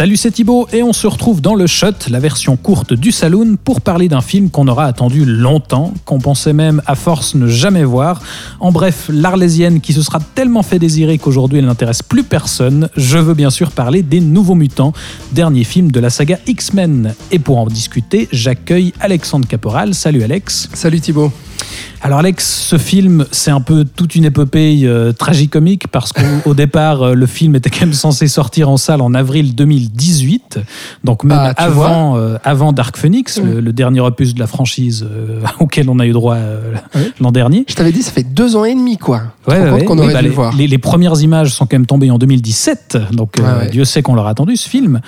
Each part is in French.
Salut, c'est Thibaut et on se retrouve dans le Shot, la version courte du Saloon, pour parler d'un film qu'on aura attendu longtemps, qu'on pensait même à force ne jamais voir. En bref, l'Arlésienne qui se sera tellement fait désirer qu'aujourd'hui elle n'intéresse plus personne. Je veux bien sûr parler des Nouveaux Mutants, dernier film de la saga X-Men. Et pour en discuter, j'accueille Alexandre Caporal. Salut Alex. Salut Thibaut. Alors Alex, ce film, c'est un peu toute une épopée euh, tragicomique parce qu'au au départ, euh, le film était quand même censé sortir en salle en avril 2018, donc même Ah, avant, euh, avant Dark Phoenix, le, le dernier opus de la franchise euh, auquel on a eu droit l'an dernier. Je t'avais dit, ça fait deux ans et demi, quoi. Ouais, ouais, qu'on aurait bah, dû les, le voir. les- les premières images sont quand même tombées en 2017, donc Ouais. Dieu sait qu'on l'aura attendu ce film.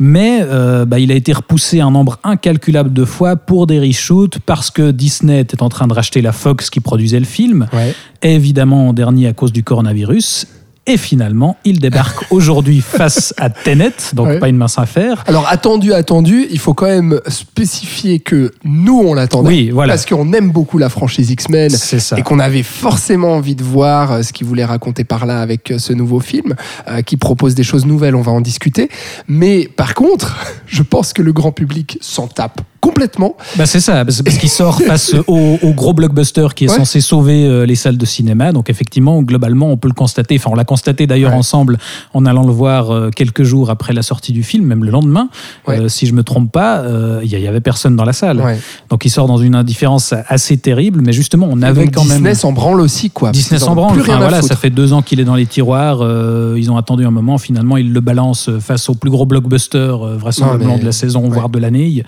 Mais bah, il a été repoussé un nombre incalculable de fois pour des reshoots parce que Disney était en train de racheter la Fox qui produisait le film, Ouais. évidemment en dernier à cause du coronavirus. Et finalement, il débarque aujourd'hui face à Tenet, donc Ouais. pas une mince affaire. Alors, attendu, attendu, il faut quand même spécifier que nous, on l'attendait. Oui, voilà. Parce qu'on aime beaucoup la franchise X-Men. Et qu'on avait forcément envie de voir euh, ce qu'il voulait raconter par là avec euh, ce nouveau film, euh, qui propose des choses nouvelles, on va en discuter. Mais par contre, je pense que le grand public s'en tape complètement. Bah c'est ça, parce qu'il sort face au, au gros blockbuster qui est Ouais. censé sauver euh, les salles de cinéma. Donc effectivement, globalement, on peut le constater. Enfin, on l'a constaté d'ailleurs Ouais. ensemble en allant le voir euh, quelques jours après la sortie du film, même le lendemain. Ouais. Euh, si je me trompe pas, euh, il y, y avait personne dans la salle. Donc il sort dans une indifférence assez terrible. Mais justement, on avait quand Disney même. s'en branle aussi, quoi. Disney s'en branle. Plus Enfin, rien voilà, ça fait deux ans qu'il est dans les tiroirs. euh, ils ont attendu un moment. Finalement, ils le balancent face au plus gros blockbuster, vraisemblablement mais- de la saison, voire de l'année.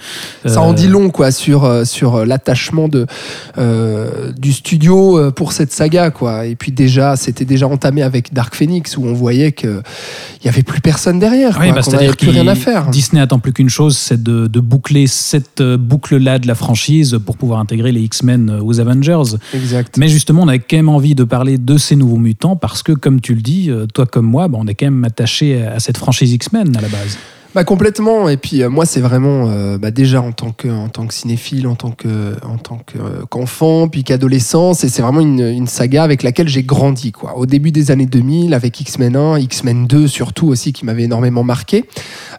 Ça en Euh, dit long quoi sur euh, sur euh, l'attachement de euh, du studio pour cette saga quoi. Et puis déjà c'était déjà entamé avec Dark Phoenix où on voyait que il y avait plus personne derrière, Oui, quoi, bah, qu'on c'est-à-dire qu'il- rien à faire. Disney attend plus qu'une chose, c'est de, de boucler cette euh, boucle-là de la franchise pour pouvoir intégrer les X-Men aux Avengers. Exact. Mais justement, on avait quand même envie de parler de ces nouveaux mutants parce que, comme tu le dis, toi comme moi, bah, on est quand même attaché à cette franchise X-Men à la base. Bah complètement. Et puis euh, moi, c'est vraiment euh, bah, déjà en tant que en tant que cinéphile, en tant que en tant euh, qu'enfant, puis qu'adolescent, c'est c'est vraiment une, une saga avec laquelle j'ai grandi quoi. Au début des années 2000, avec X-Men 1, X-Men 2 surtout aussi, qui m'avait énormément marqué.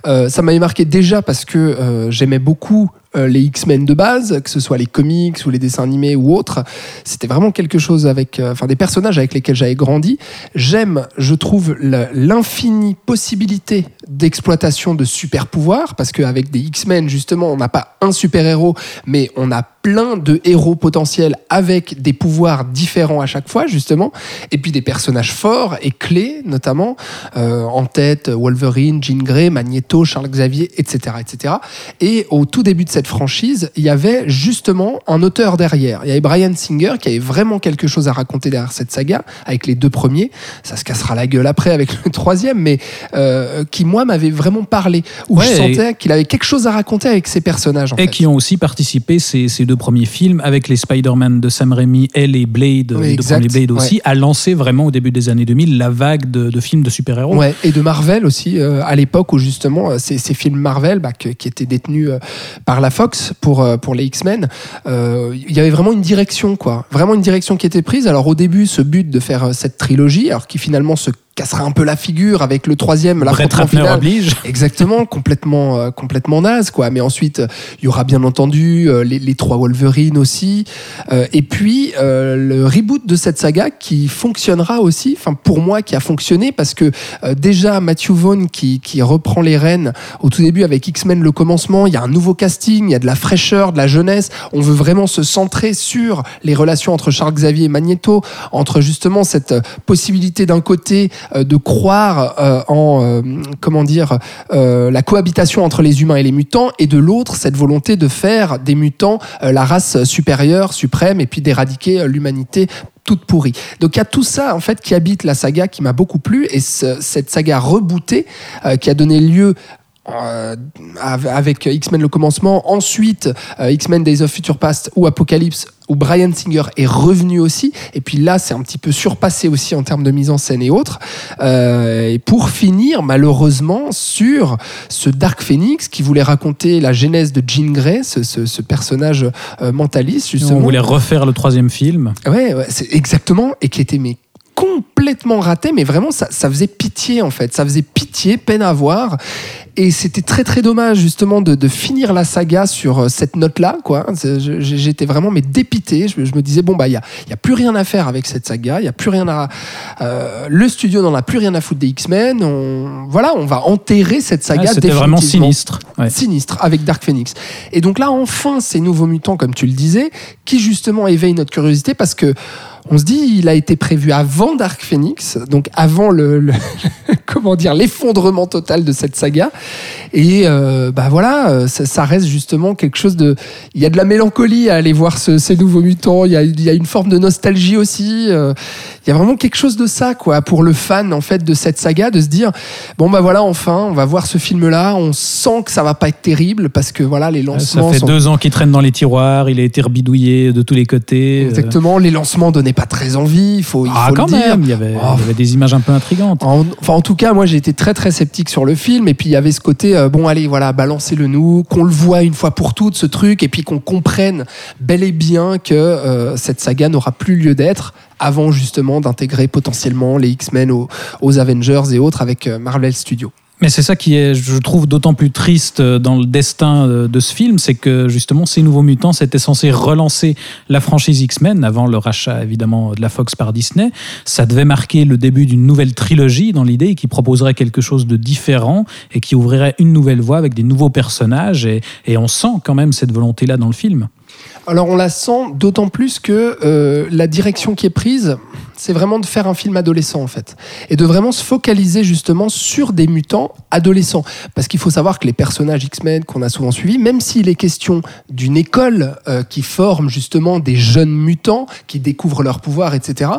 Euh, ça m'avait marqué déjà parce que euh, j'aimais beaucoup euh, les X-Men de base, que ce soit les comics ou les dessins animés ou autres. C'était vraiment quelque chose avec, euh, enfin des personnages avec lesquels j'avais grandi. J'aime, je trouve, l'infinie possibilité d'exploitation de super pouvoirs parce qu'avec des X-Men justement, on n'a pas un super héros, mais on a plein de héros potentiels avec des pouvoirs différents à chaque fois justement, et puis des personnages forts et clés notamment euh, en tête Wolverine, Jean Grey, Magneto, Charles Xavier, etc., etc. Et au tout début de cette franchise, il y avait justement un auteur derrière. Il y avait Brian Singer qui avait vraiment quelque chose à raconter derrière cette saga avec les deux premiers. Ça se cassera la gueule après avec le troisième, mais euh, qui moi m'avait vraiment parlé où Ouais, je sentais qu'il avait quelque chose à raconter avec ses personnages. En Et fait. qui ont aussi participé, ces, ces deux premiers films, avec les Spider-Man de Sam Raimi et les Blade, Oui, les deux premiers Blade aussi, à lancer vraiment au début des années 2000 la vague de, de films de super-héros. Ouais, et de Marvel aussi, euh, à l'époque où justement euh, ces, ces films Marvel bah, que- qui étaient détenus euh, par la Fox pour, pour les X-Men, il y avait vraiment une direction, quoi. Vraiment une direction qui était prise. Alors au début, ce but de faire cette trilogie, alors qui finalement se cassera un peu la figure avec le troisième, Brett l'affrontement Ratner final. oblige. Exactement, complètement, euh, complètement naze, quoi. Mais ensuite, euh, il y aura bien entendu euh, les, les trois Wolverine aussi. Euh, et puis, euh, le reboot de cette saga qui fonctionnera aussi, enfin, pour moi, qui a fonctionné parce que euh, déjà, Matthew Vaughn qui, qui reprend les rênes au tout début avec X-Men, le commencement, il y a un nouveau casting, il y a de la fraîcheur, de la jeunesse. On veut vraiment se centrer sur les relations entre Charles Xavier et Magneto, entre justement cette possibilité d'un côté de croire euh, en euh, comment dire euh, la cohabitation entre les humains et les mutants et de l'autre cette volonté de faire des mutants euh, la race supérieure suprême et puis d'éradiquer euh, l'humanité toute pourrie. Donc il y a tout ça en fait qui habite la saga qui m'a beaucoup plu et ce- cette saga rebootée euh, qui a donné lieu euh, av- avec X-Men le commencement, ensuite euh, X-Men Days of Future Past ou Apocalypse où Brian Singer est revenu aussi, et puis là c'est un petit peu surpassé aussi en termes de mise en scène et autres, Euh, et pour finir malheureusement sur ce Dark Phoenix qui voulait raconter la genèse de Jean Grey, ce, ce- ce personnage euh, mentaliste justement. On voulait refaire le troisième film. Ouais, ouais, c'est exactement, et qui était mais complètement raté, mais vraiment ça, ça faisait pitié en fait, ça faisait pitié, peine à voir, et c'était très très dommage justement de, de finir la saga sur euh, cette note-là, quoi. J'étais vraiment mais dépité, je, me- je me disais bon bah il y a, y a plus rien à faire avec cette saga, il y a plus rien à, euh, le studio n'en a plus rien à foutre des X-Men, on, voilà, on va enterrer cette saga. Ouais, C'était vraiment sinistre. Ouais. sinistre avec Dark Phoenix. Et donc là, enfin, ces nouveaux mutants, comme tu le disais, qui justement éveillent notre curiosité parce que on se dit, il a été prévu avant Dark Phoenix, donc avant le, le- comment dire l'effondrement total de cette saga. Et euh, bah voilà, euh, ça, ça reste justement quelque chose de. Il y a de la mélancolie à aller voir ce- ces nouveaux mutants. Il y a, il y a une forme de nostalgie aussi. euh, il y a vraiment quelque chose de ça, quoi, pour le fan en fait de cette saga, de se dire bon bah voilà, enfin, on va voir ce film-là. On sent que ça va pas être terrible parce que voilà, les Ça lancements fait sont deux ans qu'il traîne dans les tiroirs, il a été rebidouillé de tous les côtés. exactement. Les lancements donnaient pas très envie. Il faut, il Ah, faut quand le dire. même, il y, avait, Oh. il y avait des images un peu intrigantes. En- enfin, en tout cas, moi, j'ai été très très sceptique sur le film. Et puis, il y avait ce côté, euh, bon, allez, voilà, balancez-le nous, qu'on le voit une fois pour toutes, ce truc, et puis qu'on comprenne bel et bien que euh, cette saga n'aura plus lieu d'être avant justement d'intégrer potentiellement les X-Men aux, aux Avengers et autres avec euh, Marvel Studios. Mais c'est ça qui est, je trouve, d'autant plus triste dans le destin euh, de ce film, c'est que justement, ces nouveaux mutants, c'était censé relancer la franchise X-Men avant le rachat, évidemment, de la Fox par Disney. Ça devait marquer le début d'une nouvelle trilogie dans l'idée qui proposerait quelque chose de différent et qui ouvrirait une nouvelle voie avec des nouveaux personnages. Et, et on sent quand même cette volonté-là dans le film. Alors on la sent d'autant plus que euh, la direction qui est prise, c'est vraiment de faire un film adolescent en fait. Et de vraiment se focaliser justement sur des mutants adolescents. Parce qu'il faut savoir que les personnages X-Men qu'on a souvent suivis, même s'il est question d'une école euh, qui forme justement des jeunes mutants qui découvrent leur pouvoir, etc.,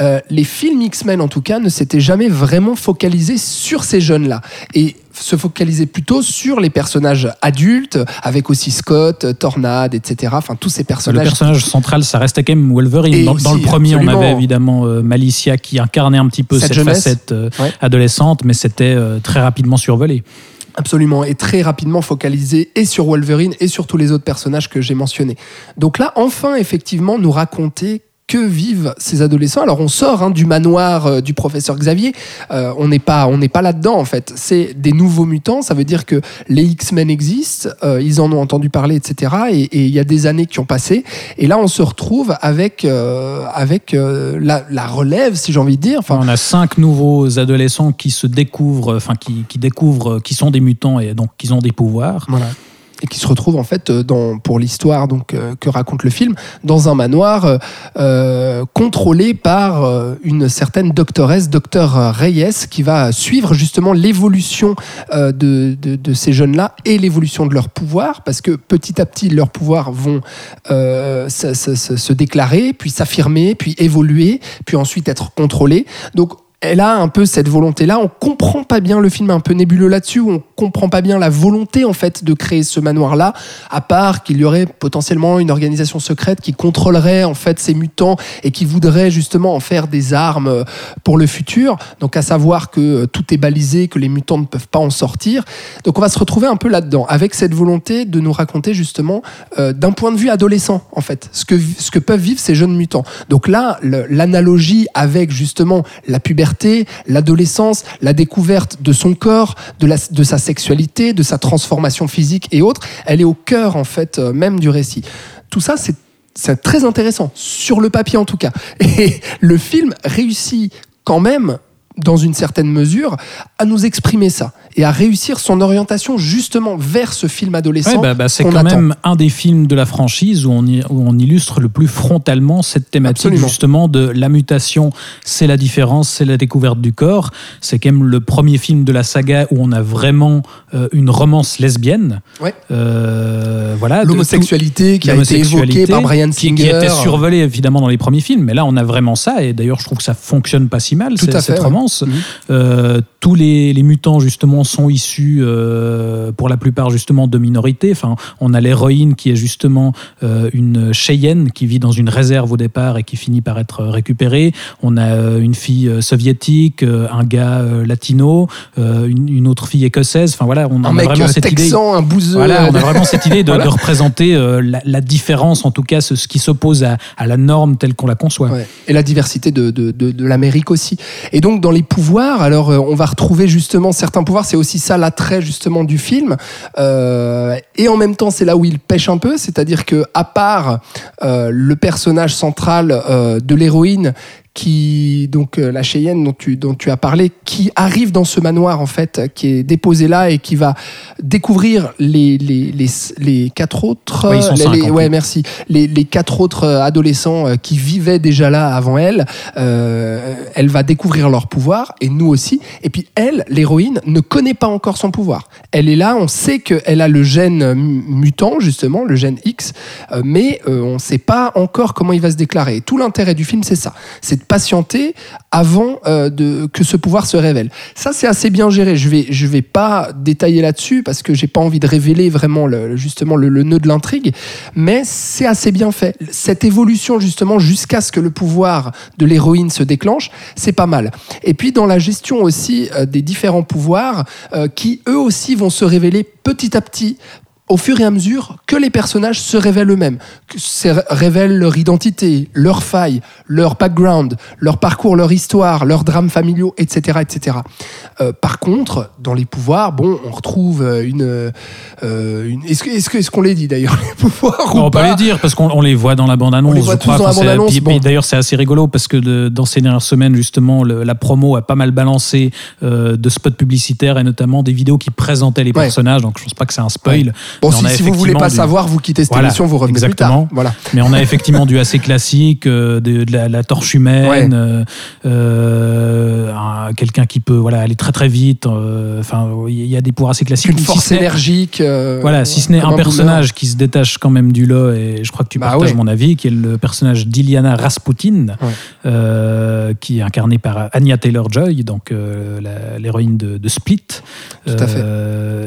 euh, les films X-Men en tout cas ne s'étaient jamais vraiment focalisés sur ces jeunes-là. Et se focaliser plutôt sur les personnages adultes, avec aussi Scott, Tornade, etc. Enfin, tous ces Le personnages. personnage central, ça restait quand même Wolverine. Dans, le premier, on avait évidemment euh, Malicia qui incarnait un petit peu Cette facette euh, Ouais. adolescente, mais c'était euh, très rapidement survolé. Absolument, et très rapidement focalisé et sur Wolverine et sur tous les autres personnages que j'ai mentionnés. Donc là, enfin, effectivement, nous raconter que vivent ces adolescents. Alors on sort hein, du manoir euh, du professeur Xavier, Euh, on n'est pas, on n'est pas là-dedans en fait. C'est des nouveaux mutants, ça veut dire que les X-Men existent, euh, ils en ont entendu parler, etc. Et et il y a des années qui ont passé, et là on se retrouve avec avec la, la relève, si j'ai envie de dire. Enfin, on a cinq nouveaux adolescents qui se découvrent, enfin qui, qui découvrent qui sont des mutants et donc qui ont des pouvoirs. Voilà. Et qui se retrouve en fait euh, pour l'histoire euh, que raconte le film dans un manoir euh, contrôlé par une certaine doctoresse, docteur Reyes, qui va suivre justement l'évolution de, ces jeunes-là et l'évolution de leur pouvoir, parce que petit à petit leurs pouvoirs vont se déclarer, puis s'affirmer, puis évoluer, puis ensuite être contrôlés. Donc elle a un peu cette volonté-là. On comprend pas bien le film, un peu nébuleux là-dessus. On comprend pas bien la volonté en fait de créer ce manoir-là, à part qu'il y aurait potentiellement une organisation secrète qui contrôlerait en fait ces mutants et qui voudrait justement en faire des armes euh, pour le futur. Donc à savoir que euh, tout est balisé, que les mutants ne peuvent pas en sortir. Donc on va se retrouver un peu là-dedans, avec cette volonté de nous raconter justement euh, d'un point de vue adolescent en fait, ce que ce que peuvent vivre ces jeunes mutants. Donc là, l'analogie avec justement la puberté, l'adolescence, la découverte de son corps, de, sa sexualité, de sa transformation physique et autres, elle est au cœur en fait euh, même du récit. Tout ça, c'est très intéressant, sur le papier en tout cas. Et le film réussit quand même, dans une certaine mesure, à nous exprimer ça et à réussir son orientation justement vers ce film adolescent. Ouais, bah, bah, c'est quand attend. même un des films de la franchise où on, y- où on illustre le plus frontalement cette thématique Absolument. justement de la mutation, c'est la différence, c'est la découverte du corps. C'est quand même le premier film de la saga où on a vraiment euh, une romance lesbienne. Ouais. Euh, voilà, L'homosexualité qui a été évoquée par Brian Singer. qui était survolée évidemment dans les premiers films, mais là on a vraiment ça et d'ailleurs je trouve que ça fonctionne pas si mal Tout à fait, cette ouais. Mhm. Euh, tous les, les mutants justement sont issus euh, pour la plupart justement de minorités. Enfin, on a l'héroïne qui est justement euh, une Cheyenne qui vit dans une réserve au départ et qui finit par être récupérée. On a une fille soviétique, un gars latino, une, une autre fille écossaise. Enfin voilà, on Un a mec vraiment cette idée. texan, un bouseux. Voilà, on a vraiment cette idée de, Voilà. de représenter la, la différence, en tout cas ce, ce qui s'oppose à, à la norme telle qu'on la conçoit. Ouais. Et la diversité de, de l'Amérique aussi. Et donc dans les pouvoirs, alors euh, on va retrouver justement certains pouvoirs, c'est aussi ça l'attrait justement du film. Euh, et en même temps, c'est là où il pêche un peu, c'est-à-dire que à part euh, le personnage central de l'héroïne qui donc euh, la Cheyenne dont tu dont tu as parlé qui arrive dans ce manoir en fait qui est déposé là et qui va découvrir les les, les, les quatre autres Ouais, ils sont les- ouais merci. Les, les quatre autres euh, adolescents euh, qui vivaient déjà là avant elle euh, elle va découvrir leur pouvoir et nous aussi. Et puis elle l'héroïne ne connaît pas encore son pouvoir. Elle est là on sait qu'elle a le gène euh, mutant justement le gène X euh, mais euh, on ne sait pas encore comment il va se déclarer. Tout l'intérêt du film c'est ça. C'est patienter avant euh, de, que ce pouvoir se révèle. Ça, c'est assez bien géré. Je vais, je vais pas détailler là-dessus parce que j'ai pas envie de révéler vraiment le, justement le, le nœud de l'intrigue, mais c'est assez bien fait. Cette évolution justement jusqu'à ce que le pouvoir de l'héroïne se déclenche, c'est pas mal. Et puis dans la gestion aussi euh, des différents pouvoirs euh, qui eux aussi vont se révéler petit à petit au fur et à mesure que les personnages se révèlent eux-mêmes, se révèlent leur identité, leurs failles, leur background, leur parcours, leur histoire, leurs drames familiaux, etc. etc. Euh, par contre, dans les pouvoirs, bon, on retrouve euh, une... euh, une- Est-ce est-ce est-ce qu'on les dit d'ailleurs, les pouvoirs ou On peut pas les dire parce qu'on on les voit dans la bande-annonce. On les voit je tous crois, dans la bande-annonce, bon. D'ailleurs, c'est assez rigolo parce que de- dans ces dernières semaines, justement, le- la promo a pas mal balancé euh, de spots publicitaires et notamment des vidéos qui présentaient les Ouais. personnages. Donc, je pense pas que c'est un spoil. Bon, si, si vous voulez pas du- savoir, vous quittez cette Voilà, émission, vous revenez exactement. plus tard. Voilà. Mais on a effectivement du assez classique, euh, de, de la, la torche humaine, Ouais. euh, euh, un- quelqu'un qui peut voilà, aller très très vite. Enfin, il y a des pouvoirs assez classiques. Une force énergique. Voilà, si ce n'est un personnage qui se détache quand même du lot, et je crois que tu Bah partages ouais. mon avis, qui est le personnage d'Iliana Rasputin, Ouais. qui est incarné par Anya Taylor-Joy, donc euh, la- l'héroïne de, de Split. Tout à fait.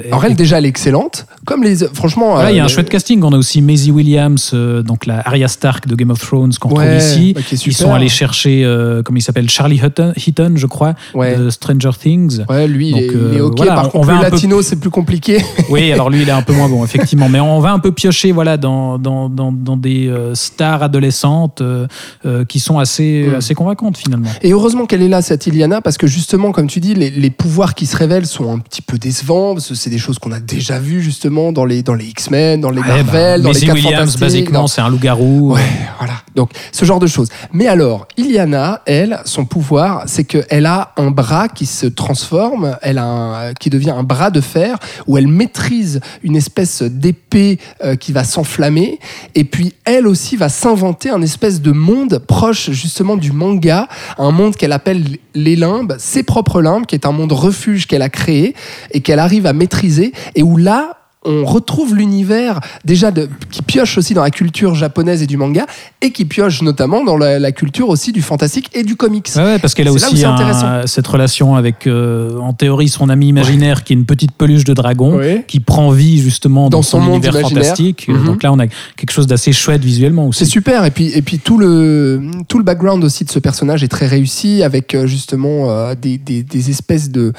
Alors elle déjà elle est excellente, comme les franchement. voilà, il y a euh, un chouette casting. On a aussi Maisie Williams, euh, donc la Arya Stark de Game of Thrones qu'on Ouais, retrouve ici. bah, Ils sont allés chercher, euh, comment il s'appelle, Charlie Hutton, Heaton, je crois, Ouais. de Stranger Things. Ouais, lui, Donc, il, est, euh, ok. voilà, Par on contre, va le un peu- latino, c'est plus compliqué. Oui, alors lui, il est un peu moins bon, effectivement. Mais on va un peu piocher voilà, dans, dans, dans, dans des euh, stars adolescentes euh, euh, qui sont assez, assez convaincantes, finalement. Et heureusement qu'elle est là, cette Iliana, parce que justement, comme tu dis, les, les pouvoirs qui se révèlent sont un petit peu décevants, c'est des choses qu'on a déjà vues, justement, dans les, dans les X-Men, dans les Ouais, Marvel, bah, dans les Maisie 4 Williams, basiquement, dans- c'est un loup-garou. Ouais, voilà. Donc, ce genre de choses. Mais alors, Iliana, elle, son pouvoir, c'est qu'elle a un bras qui se transforme, elle a un- qui devient un bras de fer, où elle maîtrise une espèce d'épée euh, qui va s'enflammer, et puis elle aussi va s'inventer un espèce de monde proche justement du manga, un monde qu'elle appelle les limbes, ses propres limbes, qui est un monde refuge qu'elle a créé et qu'elle arrive à maîtriser, et où là, on retrouve l'univers déjà de, qui pioche aussi dans la culture japonaise et du manga et qui pioche notamment dans la, la culture aussi du fantastique et du comics. Ouais, ouais, parce qu'elle a aussi un- cette relation avec, euh, en théorie, son ami imaginaire qui est une petite peluche de dragon Ouais. qui prend vie justement dans, Dans son, son monde univers imaginaire. fantastique. Mhm. Donc là, on a quelque chose d'assez chouette visuellement aussi. C'est super et puis et puis tout le tout le background aussi de ce personnage est très réussi avec euh, justement euh, des, des, des espèces de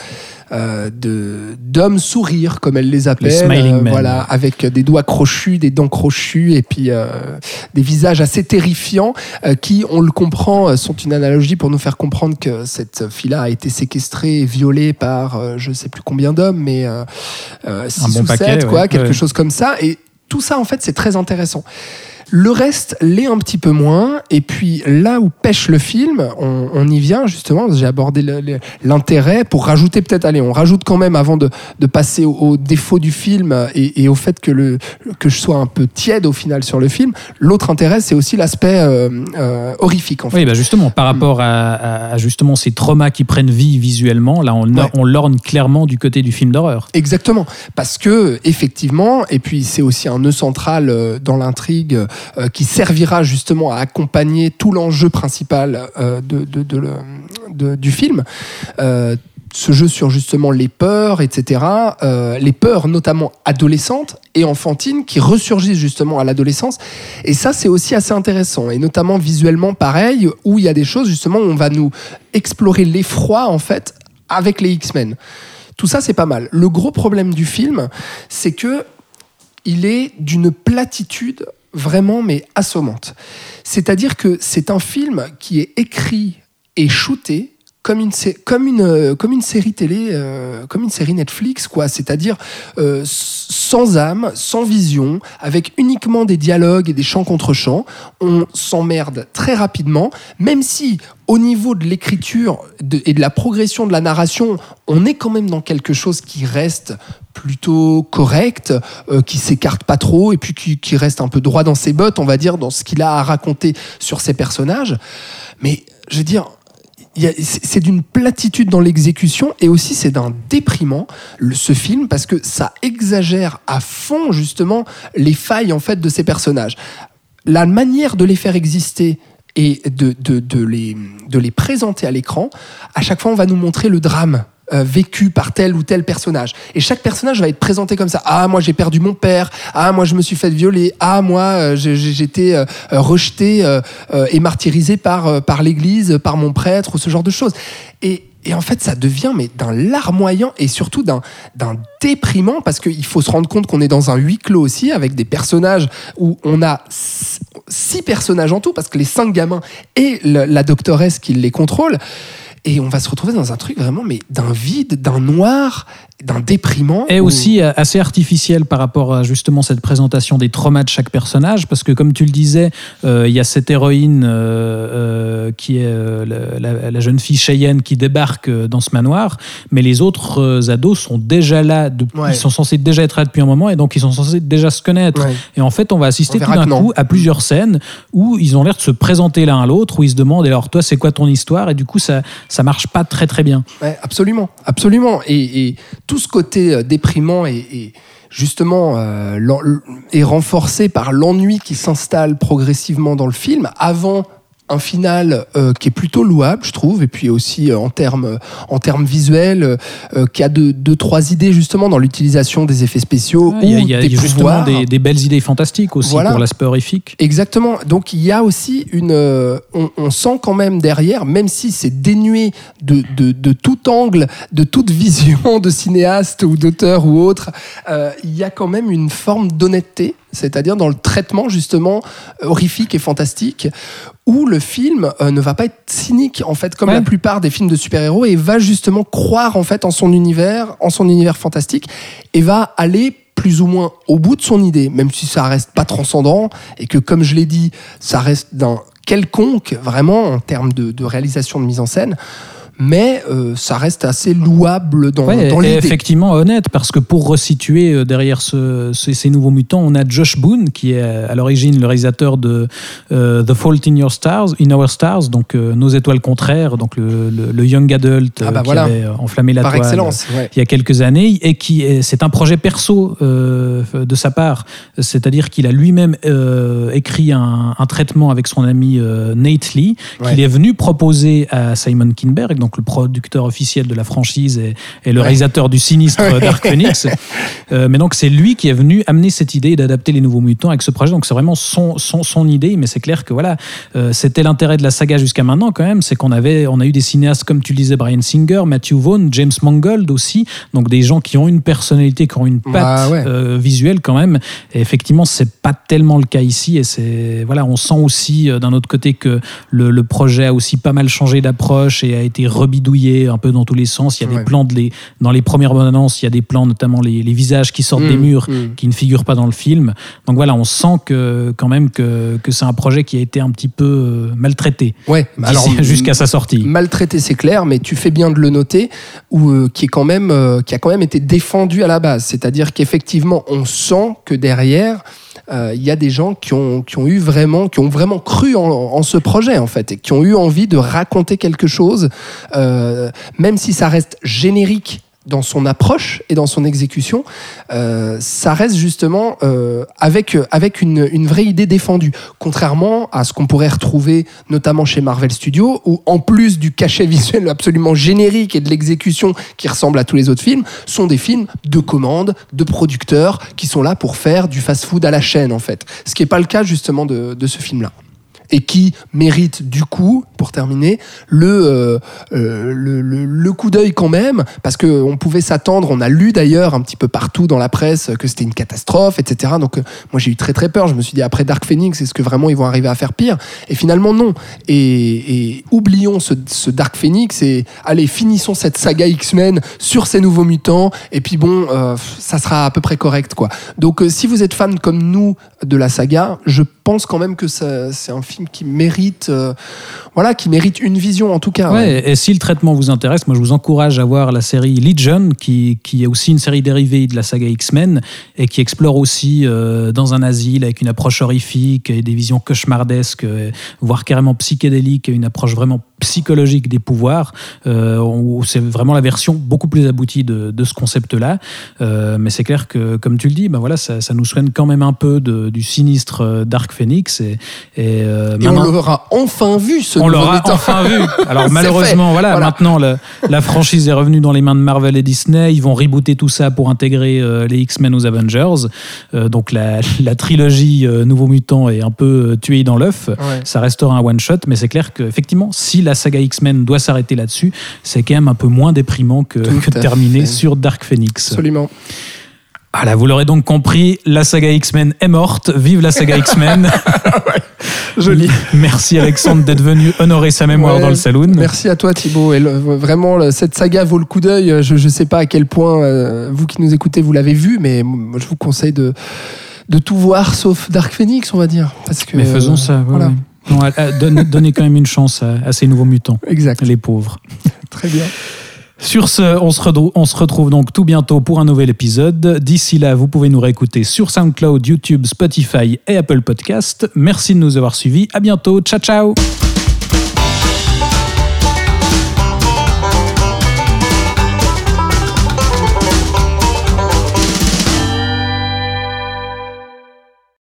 euh, de d'hommes sourires comme elle les appelle euh, smiling men. voilà avec des doigts crochus des dents crochues et puis euh, des visages assez terrifiants euh, qui on le comprend euh, sont une analogie pour nous faire comprendre que cette fille-là a été séquestrée et violée par euh, je sais plus combien d'hommes mais euh, euh, bon ou sept, quoi quelque Ouais. chose comme ça et tout ça en fait c'est très intéressant le reste l'est un petit peu moins. Et puis là où pêche le film, on, on y vient justement. J'ai abordé l'intérêt pour rajouter peut-être, allez, on rajoute quand même avant de, de passer au, au défaut du film et, et au fait que, le, que je sois un peu tiède au final sur le film. L'autre intérêt, c'est aussi l'aspect euh, euh, horrifique en fait. Oui, bah justement, par rapport à, à- justement ces traumas qui prennent vie visuellement, là, on, Ouais. on lorgne clairement du côté du film d'horreur. Exactement, parce que effectivement, et puis c'est aussi un nœud central euh, dans l'intrigue euh, qui servira justement à accompagner tout l'enjeu principal euh, de, du film. Euh, ce jeu sur justement les peurs, etc. les peurs notamment adolescentes et enfantines qui ressurgissent justement à l'adolescence. Et ça, c'est aussi assez intéressant. Et notamment visuellement, pareil, où il y a des choses justement où on va nous explorer l'effroi en fait avec les X-Men. Tout ça, c'est pas mal. Le gros problème du film, c'est que il est d'une platitude vraiment mais assommante. C'est-à-dire que c'est un film qui est écrit et shooté euh, comme une série télé, euh, comme une série Netflix, quoi. C'est-à-dire euh, sans âme, sans vision, avec uniquement des dialogues et des chants contre chants. On s'emmerde très rapidement, même si au niveau de l'écriture et de la progression de la narration, on est quand même dans quelque chose qui reste plutôt correct, euh, qui s'écarte pas trop et puis qui, reste un peu droit dans ses bottes, on va dire, dans ce qu'il a à raconter sur ses personnages. Mais je veux dire, c'est d'une platitude dans l'exécution et aussi c'est d'un déprimant ce film parce que ça exagère à fond justement les failles en fait de ces personnages. La manière de les faire exister et de, de, de les, de les présenter à l'écran, à chaque fois on va nous montrer le drame euh, vécu par tel ou tel personnage. Et chaque personnage va être présenté comme ça. Ah, moi j'ai perdu mon père. Ah, moi je me suis fait violer. Ah, moi euh, j'étais euh, euh, rejeté euh, euh, et martyrisé par, par l'Église, par mon prêtre, ou ce genre de choses. Et, et en fait, ça devient mais d'un larmoyant et surtout d'un déprimant parce qu'il faut se rendre compte qu'on est dans un huis clos aussi avec des personnages où on a six- personnages en tout parce que les cinq gamins et la doctoresse qui les contrôle. Et on va se retrouver dans un truc vraiment, mais d'un vide, d'un noir, d'un déprimant. Et aussi euh, assez artificiel par rapport à justement cette présentation des traumas de chaque personnage, parce que comme tu le disais, euh, il y a cette héroïne euh, euh, qui est la, jeune fille Cheyenne qui débarque dans ce manoir, mais les autres ados sont déjà là, Ouais. ils sont censés déjà être là depuis un moment, et donc ils sont censés déjà se connaître. Ouais. Et en fait, on va assister On tout d'un coup à plusieurs scènes où ils ont l'air de se présenter l'un à l'autre, où ils se demandent, et alors toi, c'est quoi ton histoire? Et du coup, ça, ça marche pas très très bien. Ouais, absolument, absolument. Et, et tout ce côté euh, déprimant et, justement euh, est renforcé par l'ennui qui s'installe progressivement dans le film. Avant un final euh, qui est plutôt louable, je trouve, et puis aussi euh, en termes en termes visuels, euh, qui a deux, deux trois idées justement dans l'utilisation des effets spéciaux Il y a, ou il y a des justement des, des belles idées fantastiques aussi Voilà. pour l'aspect horrifique. Exactement. Donc il y a aussi une. euh, on, on sent quand même derrière, même si c'est dénué de, de, de tout angle, de toute vision de cinéaste ou d'auteur ou autre, euh, il y a quand même une forme d'honnêteté, c'est-à-dire dans le traitement justement horrifique et fantastique, où le film euh, ne va pas être cynique en fait, comme Ouais. la plupart des films de super-héros, et va justement croire en fait en son univers, en son univers fantastique, et va aller plus ou moins au bout de son idée, même si ça reste pas transcendant et que, comme je l'ai dit, ça reste d'un quelconque vraiment en termes de, de réalisation de mise en scène, mais euh, ça reste assez louable dans, Ouais, dans l'idée. effectivement honnête, parce que pour resituer euh, derrière ce- ce- ces nouveaux mutants, on a Josh Boone, qui est euh, à l'origine le réalisateur de euh, The Fault in Your Stars, in Our Stars, donc euh, Nos étoiles contraires, donc le, le- le young adult Ah bah qui voilà. avait enflammé la Par toile excellence, ouais. il y a quelques années et qui est- c'est un projet perso de sa part, c'est-à-dire qu'il a lui-même écrit un, un traitement avec son ami Nate Lee qu'il est venu proposer à Simon Kinberg, donc le producteur officiel de la franchise et, et le Ouais. réalisateur du sinistre Dark Phoenix. Euh, mais donc c'est lui qui est venu amener cette idée d'adapter les Nouveaux Mutants avec ce projet. Donc c'est vraiment son, son, son idée, mais c'est clair que voilà, euh, c'était l'intérêt de la saga jusqu'à maintenant quand même, c'est qu'on avait, on a eu des cinéastes comme tu le disais, Brian Singer, Matthew Vaughn, James Mangold aussi, donc des gens qui ont une personnalité, qui ont une patte Bah ouais. euh, visuelle quand même. Et effectivement, c'est pas tellement le cas ici, et c'est voilà, on sent aussi d'un autre côté que le, le projet a aussi pas mal changé d'approche et a été rebidouillé un peu dans tous les sens. Il y a Ouais. des plans de les, dans les premières bandes annonces, il y a des plans notamment les, les visages qui sortent des Mm, murs mm. qui ne figurent pas dans le film. Donc voilà, on sent que quand même que, que c'est un projet qui a été un petit peu euh, maltraité Ouais, alors, jusqu'à sa sortie. maltraité, c'est clair, mais tu fais bien de le noter, ou euh, qui est quand même, euh, qui a quand même été défendu à la base. C'est-à-dire qu'effectivement, on sent que derrière, il y a des gens qui ont, qui ont eu vraiment, qui ont vraiment cru en, en ce projet en fait, et qui ont eu envie de raconter quelque chose, euh, même si ça reste générique dans son approche et dans son exécution, euh, ça reste justement euh, avec, avec une, une vraie idée défendue. Contrairement à ce qu'on pourrait retrouver notamment chez Marvel Studios, où en plus du cachet visuel absolument générique et de l'exécution qui ressemble à tous les autres films, sont des films de commande, de producteurs qui sont là pour faire du fast-food à la chaîne en fait. Ce qui n'est pas le cas justement de, de ce film-là et qui mérite du coup, pour terminer, le, euh, euh, le, le, le coup d'œil quand même, parce qu'on pouvait s'attendre, on a lu d'ailleurs un petit peu partout dans la presse que c'était une catastrophe, etc. Donc euh, moi j'ai eu très très peur, je me suis dit après Dark Phoenix, est-ce que vraiment ils vont arriver à faire pire? Et finalement non. Et, et oublions ce, ce, Dark Phoenix et allez, finissons cette saga X-Men sur ces nouveaux mutants, et puis bon, euh, ça sera à peu près correct quoi. Donc si vous êtes fan comme nous de la saga, je pense quand même que c'est un film qui mérite, euh, voilà, qui mérite une vision en tout cas. Ouais, ouais. Et si le traitement vous intéresse, moi je vous encourage à voir la série Legion, qui, qui est aussi une série dérivée de la saga X-Men et qui explore aussi euh, dans un asile avec une approche horrifique et des visions cauchemardesques, euh, voire carrément psychédéliques, et une approche vraiment psychologique des pouvoirs. Euh, c'est vraiment la version beaucoup plus aboutie de, de ce concept-là. Euh, mais c'est clair que, comme tu le dis, ben voilà, ça, ça nous soigne quand même un peu de, du sinistre euh, Dark Phoenix. Et, et, et on l'aura enfin vu, ce On l'aura enfin vu. Alors malheureusement, voilà, voilà, maintenant la, la, franchise est revenue dans les mains de Marvel et Disney. Ils vont rebooter tout ça pour intégrer les X-Men aux Avengers. Donc la, la trilogie euh, Nouveau Mutant est un peu tuée dans l'œuf. Ouais. Ça restera un one-shot, mais c'est clair qu'effectivement, si la saga X-Men doit s'arrêter là-dessus, c'est quand même un peu moins déprimant que, que de terminer fait. sur Dark Phoenix. Absolument. Voilà, vous l'aurez donc compris, la saga X-Men est morte. Vive la saga X-Men. ouais, joli. Merci Alexandre d'être venu honorer sa mémoire ouais, dans le saloon. Merci à toi Thibaut. Et le, vraiment, cette saga vaut le coup d'œil. Je ne sais pas à quel point euh, vous qui nous écoutez, vous l'avez vu, mais moi, je vous conseille de, de tout voir sauf Dark Phoenix, on va dire. Parce que, mais faisons ça. Ouais, voilà. Non, donne, donnez quand même une chance à, à, ces nouveaux mutants. Exact. Les pauvres. Très bien. Sur ce, on se, on se, retrouve donc tout bientôt pour un nouvel épisode. D'ici là, vous pouvez nous réécouter sur SoundCloud, YouTube, Spotify et Apple Podcast. Merci de nous avoir suivis. À bientôt. Ciao, ciao.